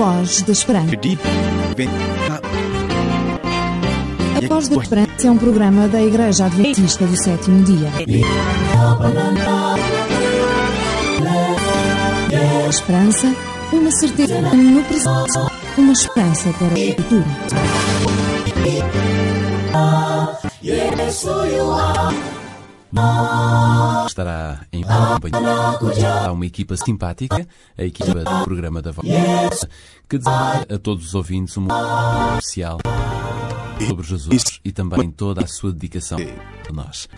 Voz da Esperança. A Voz da Esperança é um programa da Igreja Adventista do Sétimo Dia. A esperança, uma certeza no presente, uma esperança para o futuro. Estará em companhia. Há uma equipa simpática, a equipa do programa da Voz, que deseja a todos os ouvintes um especial sobre Jesus e também toda a sua dedicação a nós.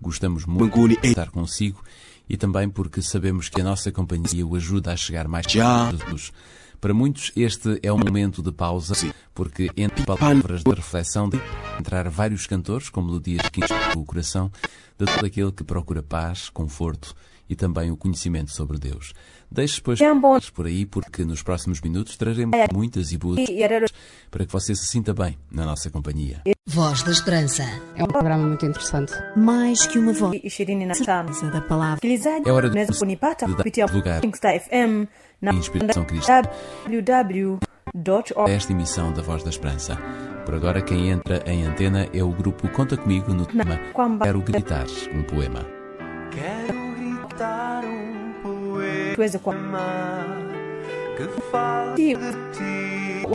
Gostamos muito de estar consigo e também porque sabemos que a nossa companhia o ajuda a chegar mais perto de Jesus. Para muitos, este é um momento de pausa, porque entre palavras de reflexão de entrar vários cantores com melodias que inspiram o coração de todo aquele que procura paz, conforto e também o conhecimento sobre Deus. Deixe depois por aí, porque nos próximos minutos traremos muitas e boas para que você se sinta bem na nossa companhia. Voz da Esperança. É um programa muito interessante. Mais que uma voz. Certeza da palavra. É hora de de dar lugar na Inspiração Cristã. www.org esta emissão da Voz da Esperança. Por agora, quem entra em antena é o grupo Conta Comigo no tema Quero Gritar um Poema. Quero gritar um poema que fale de ti,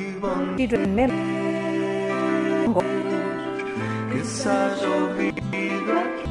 bom que seja ouvido aqui.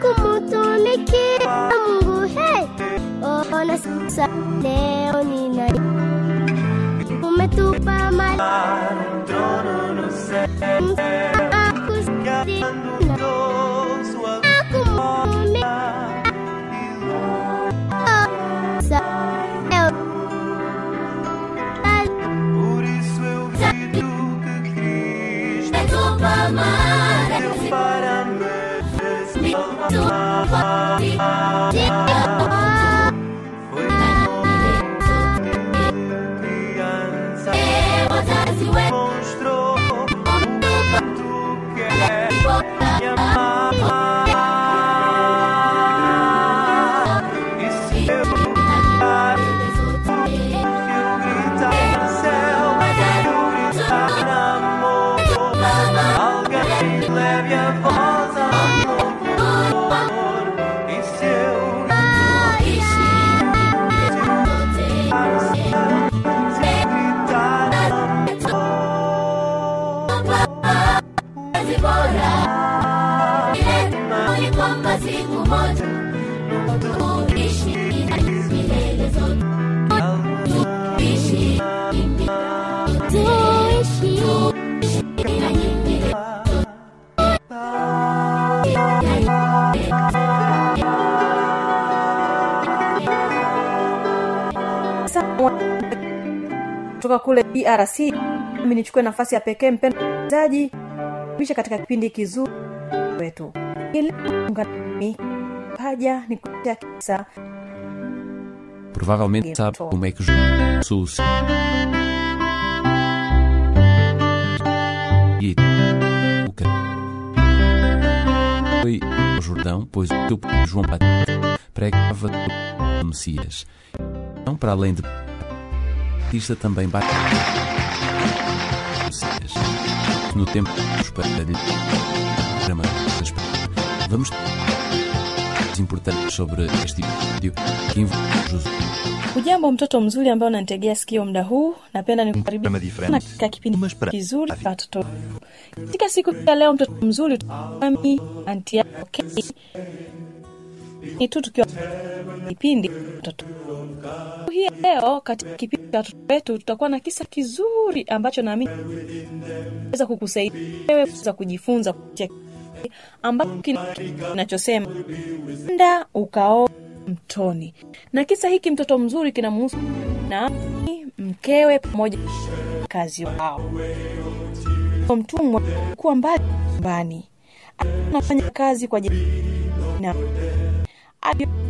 kumutumikia Mungu hey. Oh, Ona sasa leo nina umetupa malaika para me kutoka kule drc mimi nichukue nafasi ya pekee mpendo mzaji bisha katika kipindi kizuri wetu. Paja ni kuletea kisa. Provavelmente sabe como é que Jesus e o que foi ao Jordão, pois o João Batista pregava o Messias. Não para além de Batista também bate. No tempo dos parelhos, vamos importantes sobre este vídeo que. Hujambo mtoto mzuri ambaye unanitegea sikio muda huu, napenda nikukaribisha diferente. katika kipindi kizuri cha watoto. Katika siku ya leo, mtoto mzuri, anti yako okay. Tu tukiwa kipindi hii leo. Katika kipindi cha watoto wetu, tutakuwa na kisa kizuri ambacho naamini weza kukusaidia wewe kuweza kujifunza kupitia ambacho kinachosema nda ukao mtoni. Na kisa hiki mtoto mzuri kinamhusu na mkewe pamoja kazi wao. Mtumwa kuwa mbali nyumbani, anafanya kazi kwa ali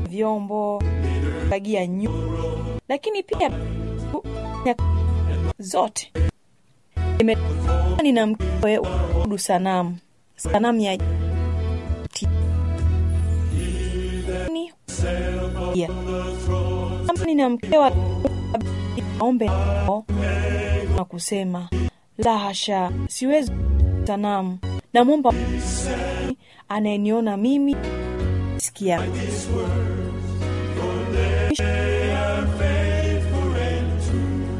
vyombo fagia nyumba, lakini pia zote. Na mkewe udu sanamu sanamu ya na mkewe aombe na kusema la hasha, siwezi sanamu, namwomba anayeniona mimi sikia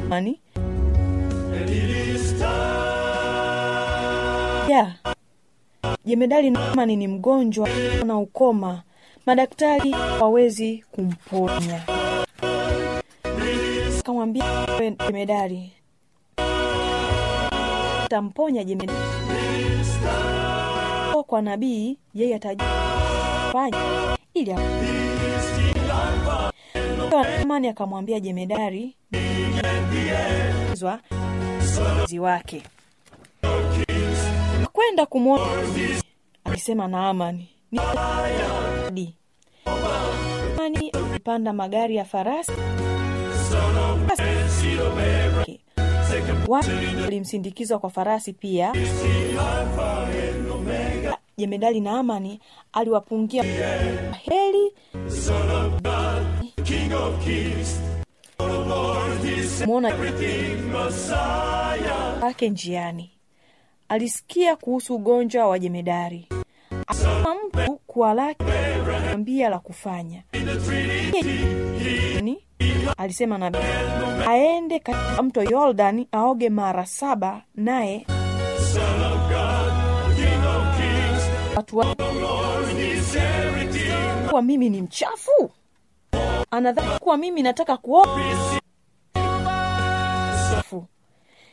Mani? ya. Jemedali Namani ni mgonjwa na ukoma, madaktari wawezi kumponya. Kamwambia "Wewe jemedari, tamponya jemedari kwa nabii, yeye atajifanya ili amani akamwambia jemedari zi wake. Kwenda kumwona akisema Naamani ni Naamani magari ya farasi. Watu walimsindikizwa kwa farasi pia jemedali na amani aliwapungia. Heri. Mwona wake njiani. Alisikia kuhusu ugonjwa wa jemedari. Akama mtu kuwa lake. Ambia la kufanya. Ni. Alisema nabii aende katika mto Yordani aoge mara saba naye watu wa kuwa mimi ni mchafu anadhani kuwa mimi nataka kuoa.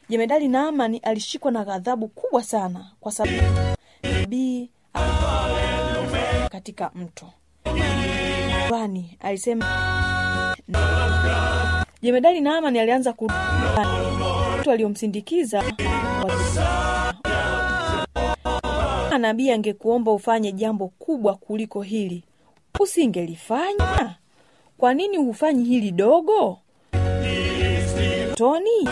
Jemedali Naamani alishikwa na ghadhabu kubwa sana kwa sababu nabii katika mto Bani alisema jemedali Naamani alianza ku watu waliomsindikiza wa- nabii angekuomba ufanye jambo kubwa kuliko hili usingelifanya kwa nini hufanyi hili dogo toni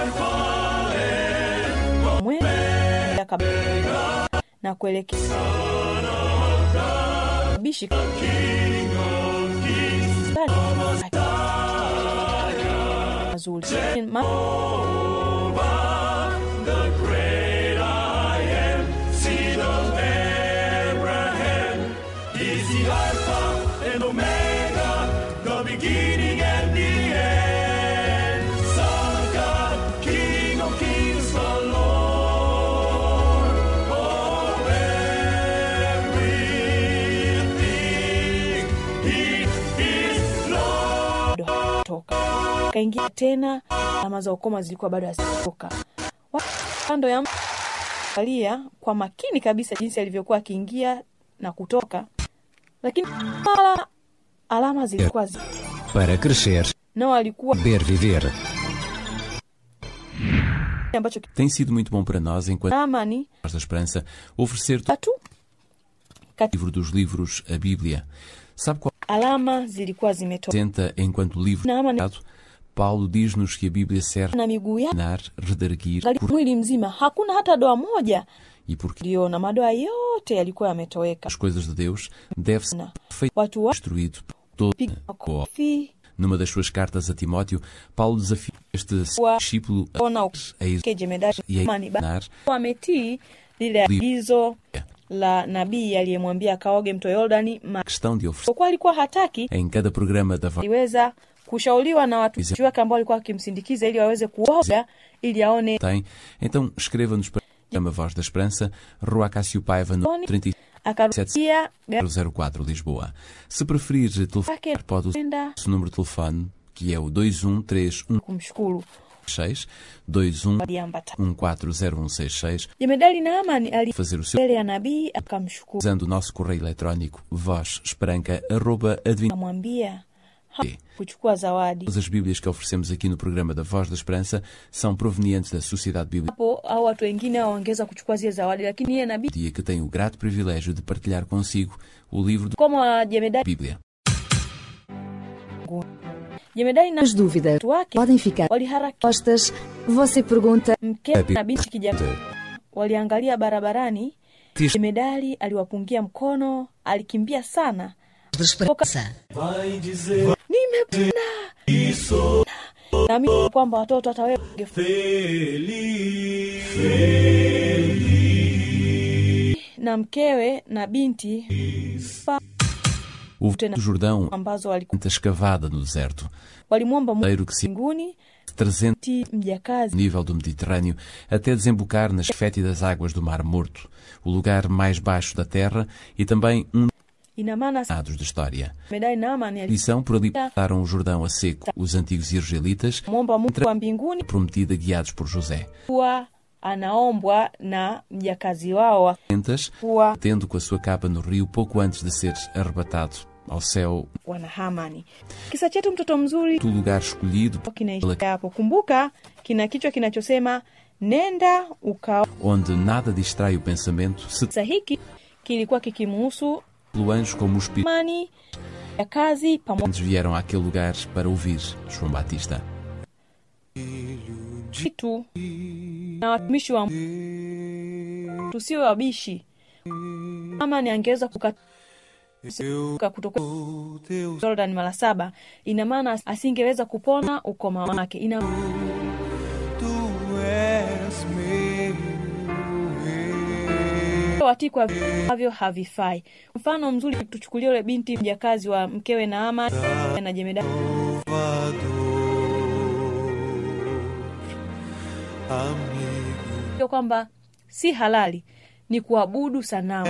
na kuelekea kaingia tena alama za ukoma zilikuwa bado kando ya alia kwa makini kabisa jinsi alivyokuwa akiingia na kutoka lakini mara alama zilikuwa zi Para crescer, nao alikuwa saber viver. ambacho Tem sido muito bom para nós, enquanto Naamani Voz da Esperança, oferecer o tatu livro dos livros, a Bíblia. Sabe qual alama zilikuwa zimetoka enquanto livro sagrado? Paulo diz-nos que a Bíblia serve na miguu redarguir por... mwili mzima. Hakuna hata doa moja. E porque liona madoa yote yalikuwa yametoweka. as coisas de Deus deve ser watu destruído makofi. Numa das suas cartas a Timóteo, Paulo desafia este discípulo a, jemedari e a lile agizo la nabii aliyemwambia kaoge mto Yordani questão de oferecer kwa kuwa alikuwa hataki em cada programa da voz aliweza kushauriwa na watumishi wake ambao walikuwa wakimsindikiza ili waweze kuoga ili aone tem. Então escreva-nos para programa Voz da Esperança, Rua Cássio Paiva, no Tony. 37 akarudia gari 004 Lisboa. Se preferir telefonar, pode usar o número de telefone, que é o 21316, kumshukuru 21 aliambata 140166, jemedali Naamani ali fazer o seu mbele ya nabii akamshukuru usando o nosso correio eletrónico vozesperanca.advin. amwambia kuchukua zawadi. Todas as Bíblias que oferecemos aqui no programa da Voz da Esperança são provenientes da Sociedade Bíblica hapo au watu wengine waongeza kuchukua zile zawadi lakini yeye nabii Dia que tenho o grato privilégio de partilhar consigo o livro da kama jemedali Bíblia. jemedali na As dúvidas wake podem ficar postas. Você pergunta mke waliangalia barabarani. Aliwapungia mkono alikimbia sana. De esperança. Nimepona naamini kwamba watoto hata wewe na mkewe na binti O do Jordão, ambazo walikuwa planta escavada no deserto, walimwomba Mungu que se mbinguni 300 ti mjakazi. nível do Mediterrâneo, até desembocar nas fétidas águas do Mar Morto, o lugar mais baixo da Terra e também um dados da história. Lição por ali passaram o Jordão a seco, os antigos israelitas, prometida guiados por José. kuwa anaombwa na mjakazi wao Tentas, kuwa tendo com a sua capa no rio pouco antes de ser arrebatado ao céu, wana Hamani. Kisa chetu mtoto mzuri do lugar escolhido kinaishia hapo. Kumbuka kina kichwa kinachosema nenda uka. onde nada distrai o pensamento, se Kisa hiki kilikuwa kikimuhusu pelo anjo como os espíritos Hamani ya kazi pamoja vieram àquele lugar para ouvir João Batista. tu na watumishi wa tusiwe wabishi. Hamani angeweza kukata kutoka Jordan mara saba, ina maana asingeweza kupona ukoma wake. Ina watii kwa ambavyo havifai. Mfano mzuri tuchukulie yule binti mjakazi wa mkewe Naama na jemedari kwamba si halali ni kuabudu sanamu.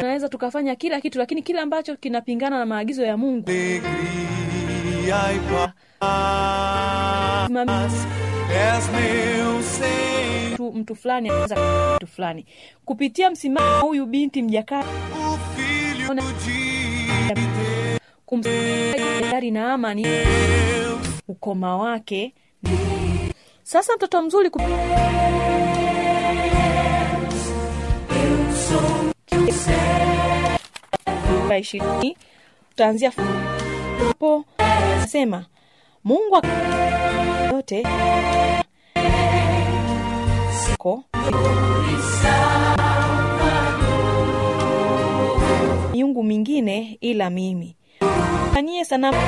Tunaweza tukafanya kila kitu, lakini kile ambacho kinapingana na maagizo ya Mungu tu mtu fulani anaweza mtu fulani. Kupitia msimamo huyu binti mjakazi kumsari na amani ukoma wake sasa mtoto mzuri kup... ishirini utaanzia hapo sema mungu yote. Ko miungu mingine ila mimi. Fanyie sanamu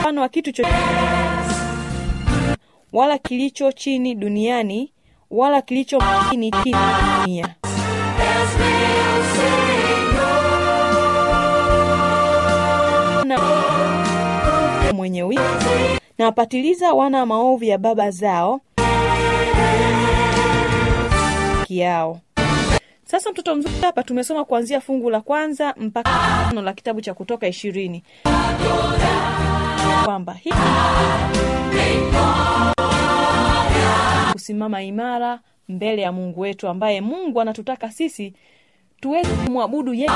mfano wa kitu chochote wala kilicho chini duniani wala kilicho chini chini dunia mwenye wivu na wapatiliza wana maovu ya baba zao yao. Sasa mtoto mzuri hapa tumesoma kuanzia fungu la kwanza mpaka tano la kitabu cha kutoka ishirini. Kwamba kusimama imara mbele ya mungu wetu ambaye mungu anatutaka sisi tuweze kumwabudu yeye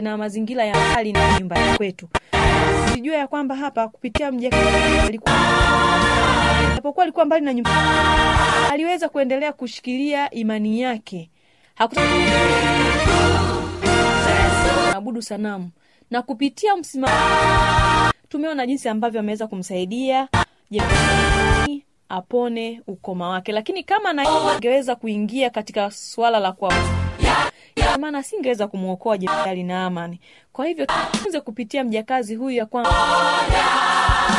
na mazingira ya hali na nyumbani kwetu. Sijua ya kwamba hapa kupitia mjakazi alikuwa japokuwa alikuwa mbali na nyumba aliweza kuendelea kushikilia imani yake. Hakuabudu sanamu. Na kupitia msimamo tumeona jinsi ambavyo ameweza kumsaidia. Apone ukoma wake. Lakini kama na angeweza kuingia katika swala la kwa maana asingeweza kumwokoa Jenerali na amani. Kwa hivyo tuanze kupitia mjakazi huyu ya kwamba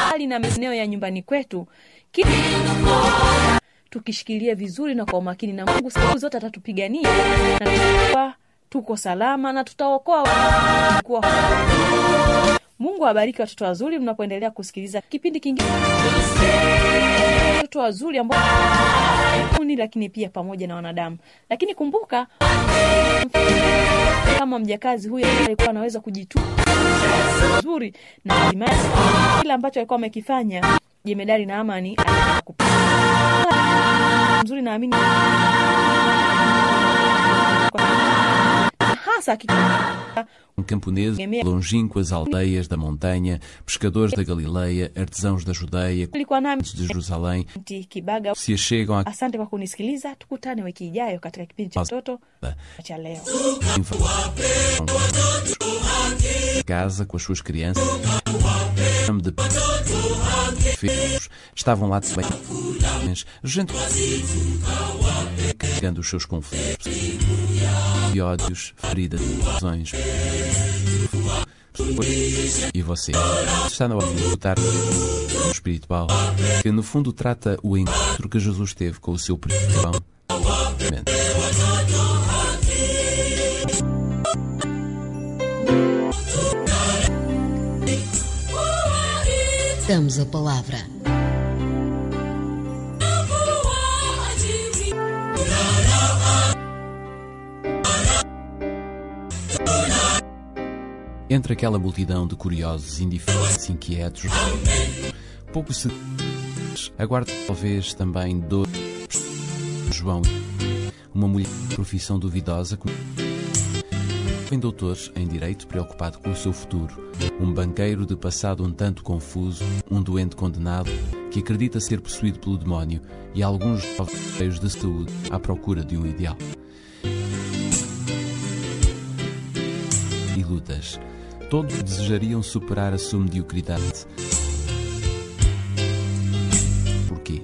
hali na maeneo ya nyumbani kwetu. Tukishikilia vizuri na kwa umakini na mungu siku zote atatupigania. Na tuko salama na tutaokoa. Mungu awabariki watoto wazuri mnapoendelea kusikiliza kipindi kingine watoto wazuri ambao ni lakini pia pamoja na wanadamu. Lakini kumbuka kama mjakazi huyo alikuwa anaweza kujitu vizuri na kile ambacho alikuwa amekifanya jemedari na amani mzuri naamini hasa akika- camponeses longínquas aldeias da montanha, pescadores da Galileia, artesãos da Judeia, de Jerusalém, se achegam à asante kwa kunisikiliza. Tukutane wiki ijayo katika kipindi cha mtoto cha leo. Casa com as suas crianças, de filhos, estavam lá também gente. Carregando os seus conflitos e ódios, feridas, lesões. E você está na hora de lutar espiritual, que no fundo trata o encontro que Jesus teve com o seu principal. Damos a palavra. Entre aquela multidão de curiosos, indiferentes, inquietos, pouco se aguarda talvez também dois João, uma mulher de profissão duvidosa, jovem doutor em direito preocupado com o seu futuro, um banqueiro de passado um tanto confuso, um doente condenado que acredita ser possuído pelo demónio e alguns jovens de saúde à procura de um ideal. e lutas. Todos desejariam superar a sua mediocridade. Porquê?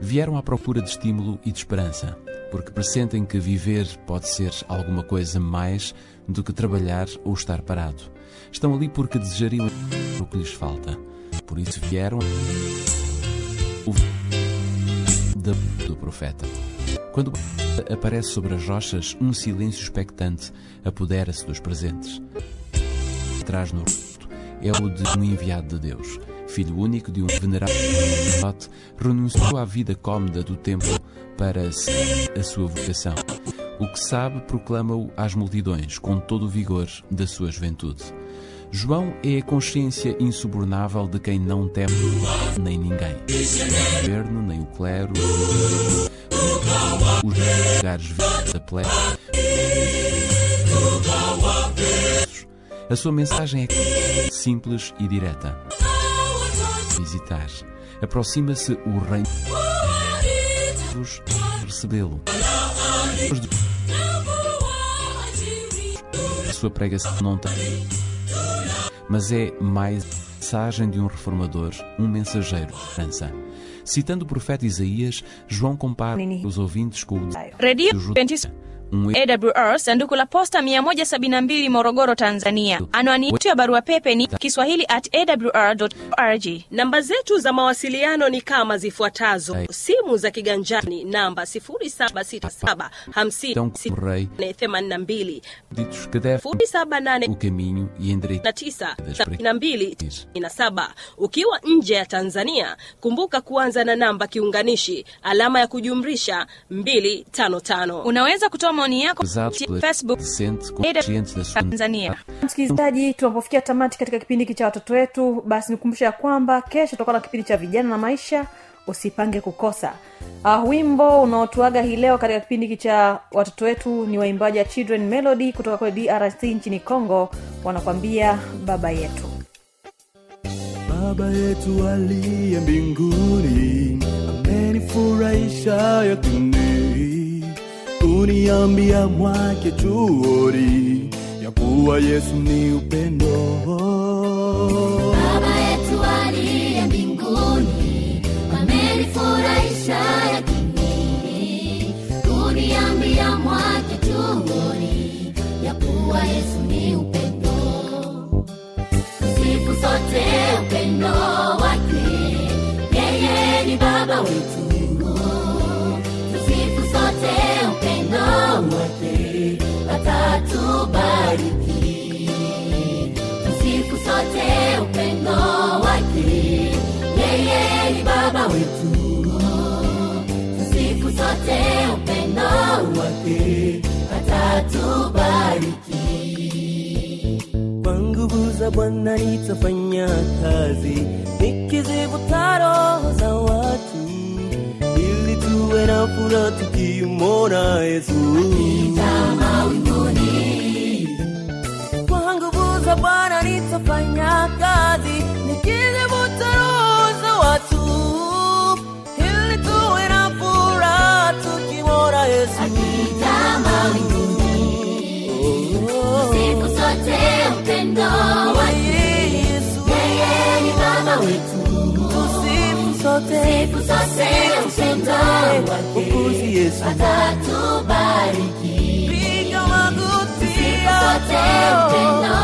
Vieram à procura de estímulo e de esperança, porque pressentem que viver pode ser alguma coisa mais do que trabalhar ou estar parado. Estão ali porque desejariam o que lhes falta. Por isso vieram o do profeta. Quando aparece sobre as rochas, um silêncio expectante apodera-se dos presentes. Traz no rosto é o de um enviado de Deus, filho único de um venerável sacerdote, renunciou à vida cómoda do templo para seguir a sua vocação. O que sabe proclama-o às multidões com todo o vigor da sua juventude. João é a consciência insubornável de quem não teme nem ninguém. O governo, nem o clero, os lugares da plebe. A sua mensagem é simples e direta. Visitar. Aproxima-se o reino de Deus, recebê-lo. A sua pregação não tem, mas é mais a mensagem de um reformador, um mensageiro de esperança. Citando o profeta Isaías, João compara os ouvintes com o um awr sanduku la posta 172 morogoro tanzania. Anwani yetu ya barua pepe ni kiswahili at awr.org. namba zetu za mawasiliano ni kama zifuatazo. Simu za kiganjani namba 0767 então como rei 82 ditos que deve o 078 caminho e endireitar 9 ukiwa nje ya tanzania kumbuka kuanza na namba kiunganishi alama ya kujumrisha 255 unaweza kutoa maoni yako facebook. Tanzania. Msikilizaji tunapofikia tamati katika kipindi hiki cha watoto wetu basi nikumbusha ya kwamba kesho tutakuwa na kipindi cha vijana na maisha. Usipange kukosa. Uh, wimbo unaotuaga hii leo katika kipindi hiki cha watoto wetu ni waimbaji wa children melody kutoka kwa drc nchini congo. Wanakwambia baba yetu. Baba yetu aliye mbinguni, amenifurahisha yakini, uniambia mwake chuori ya kuwa Yesu ni upendo. Baba yetu aliye mbinguni, amenifurahisha yakini, uniambia mwake chuori ya kuwa Yesu atatubariki siku sote upendo wake yeye ni baba wetu. Siku sote upendo wake atatubariki Kwa nguvu za Bwana nitafanya kazi, nikizivuta roho za watu, ili tuwe na furaha tukimwona Yesu. mawinguni nitafanya kazi, nikizivuta roho za watu, ili tuwe na furaha tukimwona Yesu. akija mawinguni siku zote upendo wake yeye ni baba wetu. Siku zote upendo wake atatubariki. Piga magoti siku zote upendo wake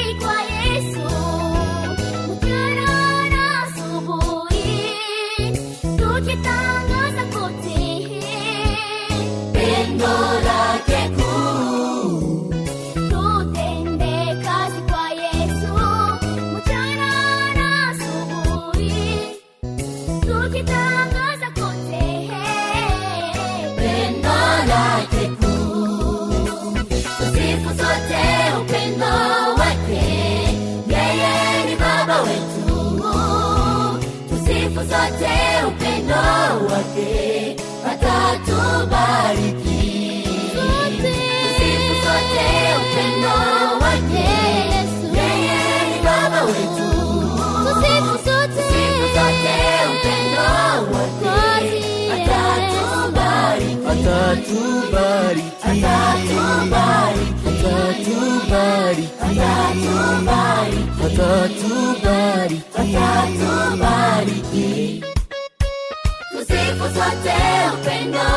atatubariki atatubariki tusifu sote upendo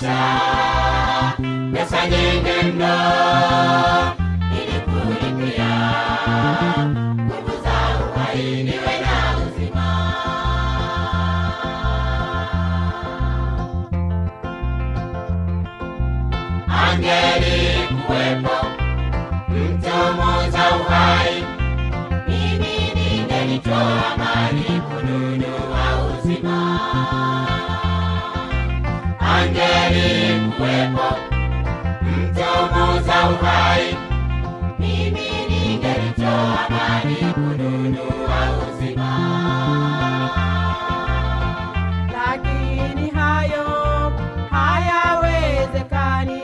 ningetayarisha pesa nyingi mno ili nguvu za uhai niwe na uzima. Angeli angeli kuwepo mtu muuza uhai, mimi ningelitoa mali kununua uzima. lakini hayo hayawezekani.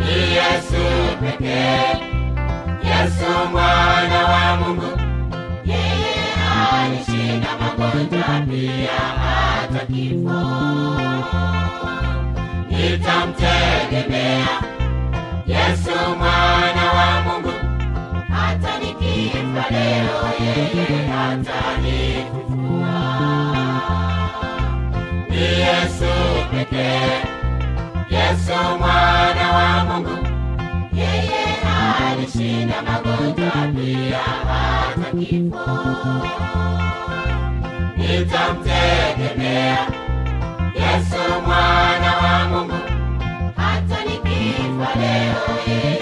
Ni Yesu pekee, Yesu mwana wa Mungu, yeye alishinda magonjwa pia hata kifo. Nitamtegemea Yesu mwana wa Mungu, hata nikifa leo, yeye hatanifufua. Ni Yesu pekee, Yesu mwana wa Mungu, yeye alishinda magonjwa pia hata kifo. Nitamtegemea. Yesu mwana wa Mungu, hata nikifa leo, yeye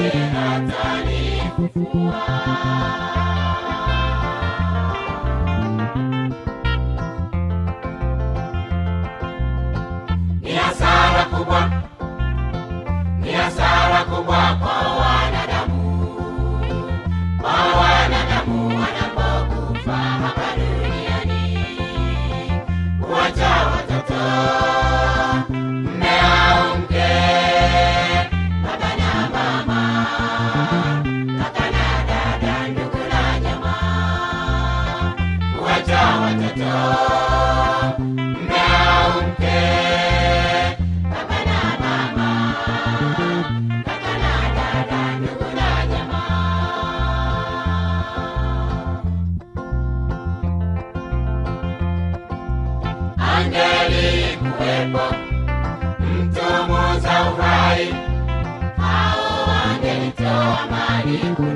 Maria.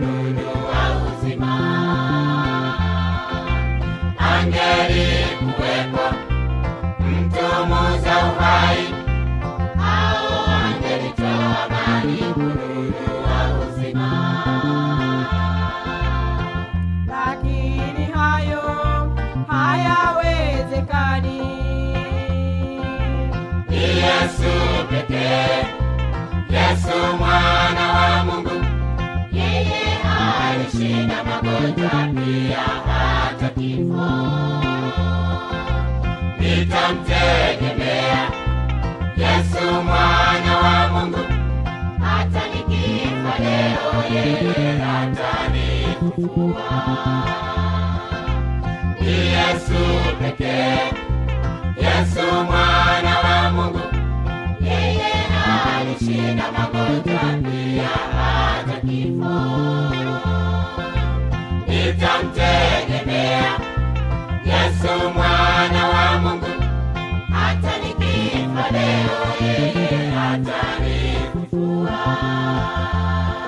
Alishinda magonjwa pia hata kifo. Nitamtegemea Yesu mwana wa Mungu, hata nikifa leo, yeye atanifufua. Ni Yesu pekee, Yesu mwana wa Mungu, yeye alishinda magonjwa pia hata kifo. hatari kufua.